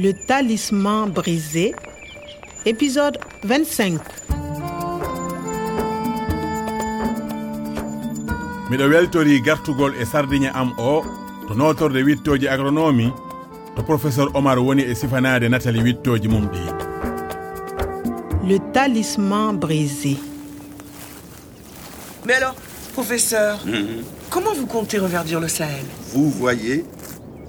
Le talisman brisé, épisode 25. miɗo weltori gartugol e sardiŋa am o to notorde wittoji agronomi to professeur omar woni e sifanade natali wittoji mum ɗi. Le talisman brisé. Mais alors, professeur, comment vous comptez reverdir le Sahel? Vous voyez,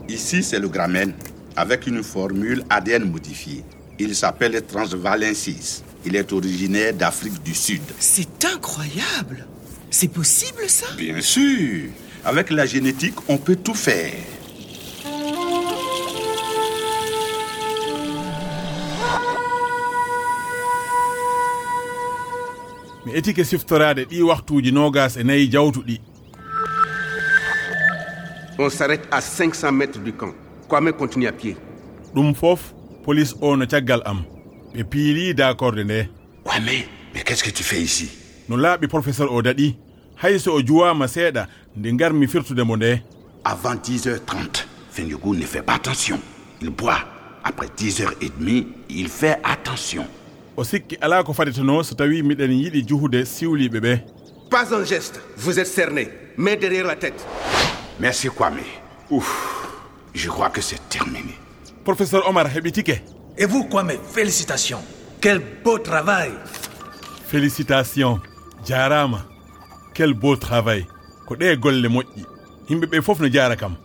ici c'est le gramène avec une formule ADN modifiée. Il s'appelle Transvalensis. Il est originaire d'Afrique du Sud. C'est incroyable C'est possible ça? Bien sûr, avec la génétique, on peut tout faire. mi etike siftorade ɗi waktuji nogas e jawtuɗi On s'arrête à 500 mètres du camp. Kwame continue à pied? ɗum fof police o no caggal am ɓe piili dakorde nde Ouais, mais, mais qu'est-ce que tu fais ici? No laaɓi professeur o daɗi hayso o juwama seeɗa nde garmi firtude mo nde Avant 10h30, Fenyugou ne fait pas attention. Il boit. Après 10h30, il fait attention. o sikki ala ko fadeteno so tawi miɗen yiɗi juhude siwliɓe ɓe Pas un geste. Vous êtes cerné. Main derrière la tête. Merci Kwame. Ouf, je crois que c'est terminé. professeur omar heɓitike Et vous, Kwame, félicitations. Quel beau travail. félicitation jarama quel beau travail ko ɗe golle moƴƴi yimɓe ɓe fof no jara kam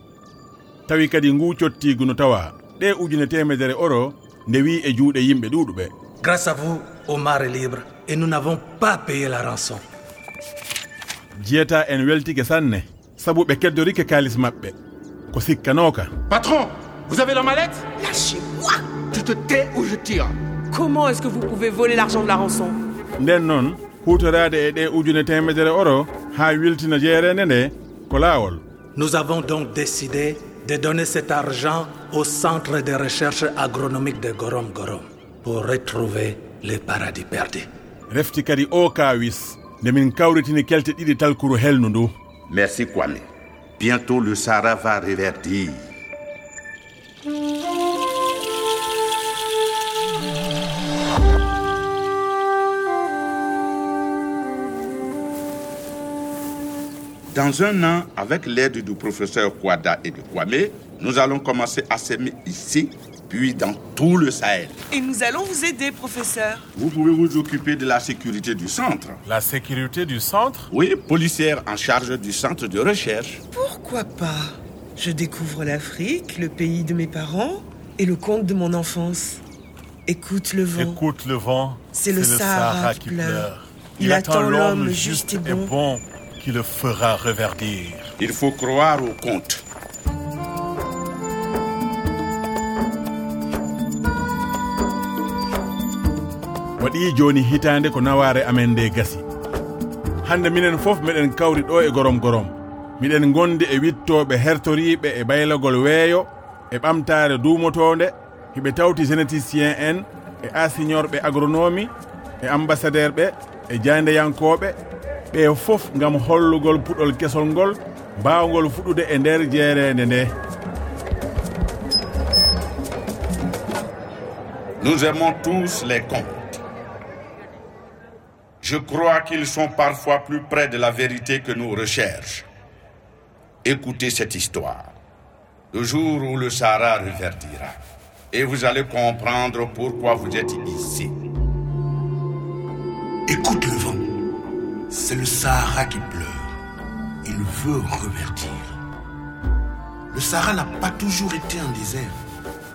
tawi kadi ngu cottigu no tawa ɗe ujune temedere euro ndewi e juuɗe yimɓe ɗuɗuɓe Grâce à vous, Omar est libre et nous n'avons pas payé la rançon. jiyata en weltike sanne saabu ɓe keddorike kalis maɓɓe Patron, vous avez la mallette? Lâchez-moi Tu te tais ou je tire. Comment est-ce que vous pouvez voler l'argent de la rançon? E Nous avons donc décidé de donner cet argent au Centre de recherche agronomique de Gorom Gorom pour retrouver les paradis perdus. refti kadi o kawis nde min kawritini kelte ɗiɗi talkuru helnu ndu Merci Kwame. Bientôt le Sahara va reverdir. Dans un an, avec l'aide du professeur Kwada et de Kwame, nous allons commencer à s'aimer ici, puis dans tout le Sahel. Et nous allons vous aider, professeur. Vous pouvez vous occuper de la sécurité du centre. la sécurité du centre? Oui, policière en charge du centre de recherche. Pourquoi pas? Je découvre l'Afrique, le pays de mes parents et le conte de mon enfance. Écoute le vent. Écoute le vent, C'est le Sahara qui pleure. Il attend l'homme juste et bon. Qui le fera reverdir. Il faut croire au conte. waɗi joni hitande ko naware amen nde gasi hande minen fof meɗen kawri ɗo e gorom gorom miɗen gondi e wittoɓe hertoriɓe e baylagol weeyo e ɓamtare dumotonde hiɓe tawti généticien en e asignorɓe agronomie e ambassadeur ɓe e jandeyankoɓe ɓe fof gam hollugol puɗɗol kesol ngol mbawgol fuɗude e nder jeerede nde Nous aimons tous les contes. Je crois qu'ils sont parfois plus près de la vérité que nos recherches. Écoutez cette histoire. Le jour où le Sahara reverdira. Et vous allez comprendre pourquoi vous êtes ici. Écoute le vent. C'est le Sahara qui pleure. Il veut reverdir. Le Sahara n'a pas toujours été un désert.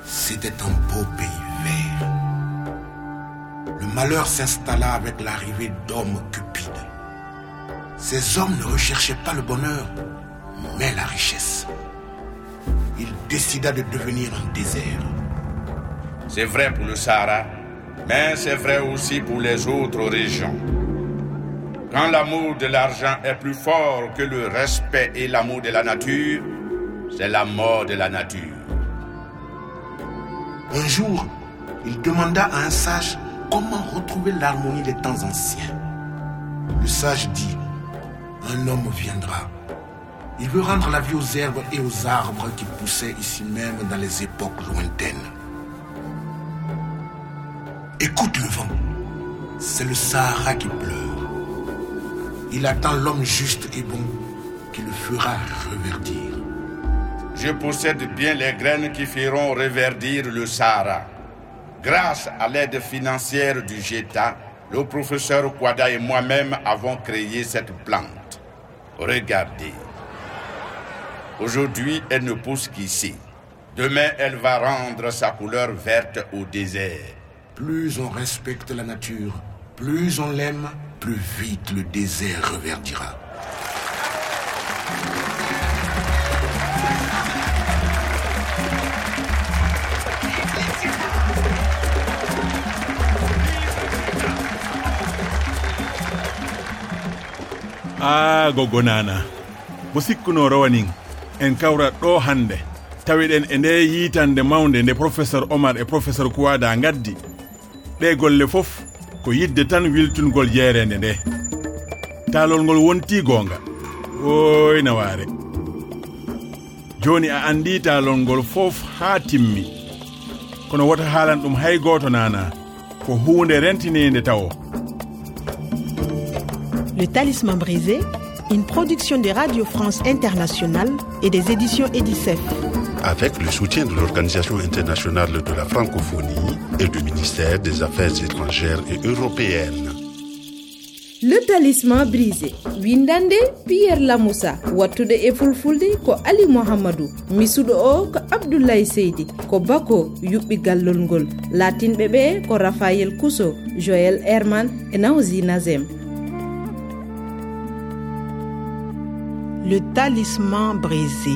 C'était un beau pays vert. Le malheur s'installa avec l'arrivée d'hommes cupides. Ces hommes ne recherchaient pas le bonheur, mais la richesse. Il décida de devenir un désert. C'est vrai pour le Sahara, mais c'est vrai aussi pour les autres régions. Quand l'amour de l'argent est plus fort que le respect et l'amour de la nature, c'est la mort de la nature. Un jour, il demanda à un sage comment retrouver l'harmonie des temps anciens. Le sage dit, un homme viendra. Il veut rendre la vie aux herbes et aux arbres qui poussaient ici même dans les époques lointaines. Écoute le vent. C'est le Sahara qui pleure. Il attend l'homme juste et bon qui le fera reverdir. Je possède bien les graines qui feront reverdir le Sahara. Grâce à l'aide financière du GETA, le professeur Kwada et moi-même avons créé cette plante. Regardez. Aujourd'hui, elle ne pousse qu'ici. Demain, elle va rendre sa couleur verte au désert. Plus on respecte la nature, plus on l'aime, plus vite le désert reverdira. a goggo nana mo sikkuno rawanin en kawrat ɗo hande. Tawiɗen e nde yitande mawde nde professeur omar e professeur kuwada gaddi ɗe golle fof Le Talisman brisé, une production de Radio France Internationale et des éditions Edicef. Avec le soutien de l'Organisation internationale de la francophonie et du ministère des Affaires étrangères et européennes. le talisman brisé. Windande pierre lamoussa. Wattude e fulfulde ko ali mouhamadou misuɗo o ko abdoulaye seydi. Ko bako yuɓɓi gallol ngol. Latinɓe ɓe ko raphaël couso joël herman e nawsi nazem Le Talisman brisé.